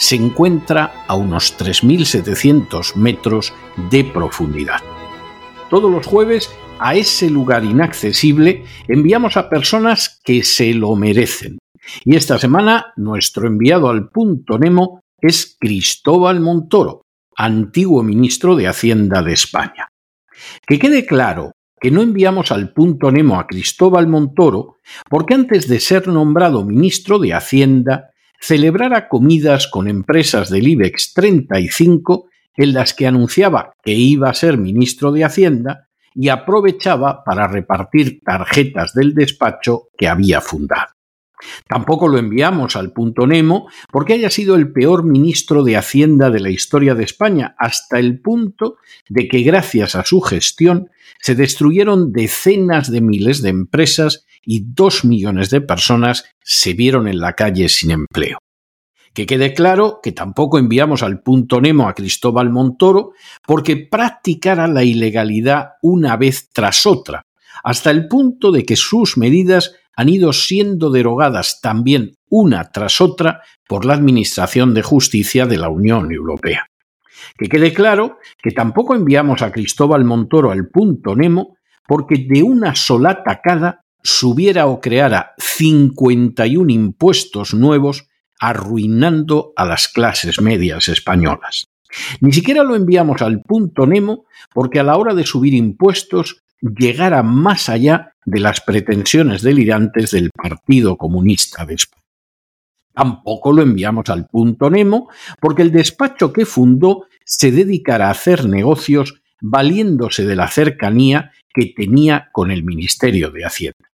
se encuentra a unos 3.700 metros de profundidad. Todos los jueves a ese lugar inaccesible enviamos a personas que se lo merecen. Y esta semana nuestro enviado al punto Nemo es Cristóbal Montoro, antiguo ministro de Hacienda de España. Que quede claro que no enviamos al punto Nemo a Cristóbal Montoro porque antes de ser nombrado ministro de Hacienda celebrara comidas con empresas del IBEX 35 en las que anunciaba que iba a ser ministro de Hacienda y aprovechaba para repartir tarjetas del despacho que había fundado. Tampoco lo enviamos al punto Nemo porque haya sido el peor ministro de Hacienda de la historia de España, hasta el punto de que gracias a su gestión se destruyeron decenas de miles de empresas y dos millones de personas se vieron en la calle sin empleo. Que quede claro que tampoco enviamos al punto Nemo a Cristóbal Montoro porque practicara la ilegalidad una vez tras otra, hasta el punto de que sus medidas han ido siendo derogadas también una tras otra por la Administración de Justicia de la Unión Europea. Que quede claro que tampoco enviamos a Cristóbal Montoro al punto Nemo porque de una sola tacada subiera o creara 51 impuestos nuevos arruinando a las clases medias españolas. Ni siquiera lo enviamos al punto Nemo porque a la hora de subir impuestos llegara más allá de las pretensiones delirantes del Partido Comunista de España. Tampoco lo enviamos al punto Nemo porque el despacho que fundó se dedicara a hacer negocios valiéndose de la cercanía que tenía con el Ministerio de Hacienda.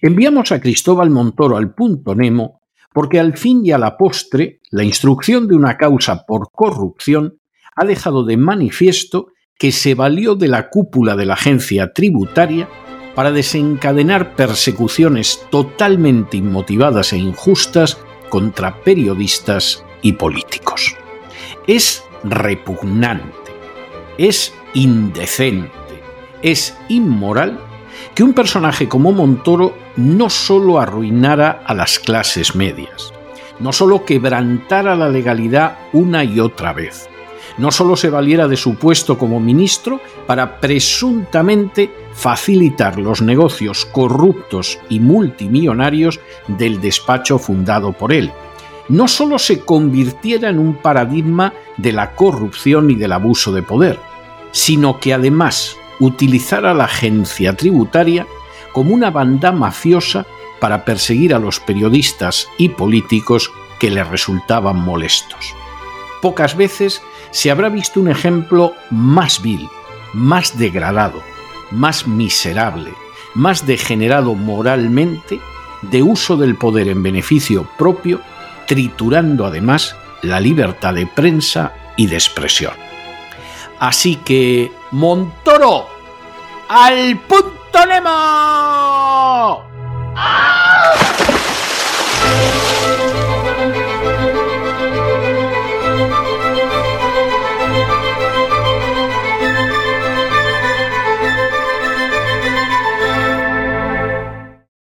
Enviamos a Cristóbal Montoro al punto Nemo porque al fin y a la postre la instrucción de una causa por corrupción ha dejado de manifiesto que se valió de la cúpula de la agencia tributaria para desencadenar persecuciones totalmente inmotivadas e injustas contra periodistas y políticos. Es repugnante, es indecente, es inmoral que un personaje como Montoro no solo arruinara a las clases medias, no solo quebrantara la legalidad una y otra vez, no solo se valiera de su puesto como ministro para presuntamente facilitar los negocios corruptos y multimillonarios del despacho fundado por él, no solo se convirtiera en un paradigma de la corrupción y del abuso de poder, sino que además utilizara la agencia tributaria como una banda mafiosa para perseguir a los periodistas y políticos que le resultaban molestos. Pocas veces se habrá visto un ejemplo más vil, más degradado, más miserable, más degenerado moralmente de uso del poder en beneficio propio, triturando además la libertad de prensa y de expresión. Así que, Montoro, al punto Nemo. ¡Ah!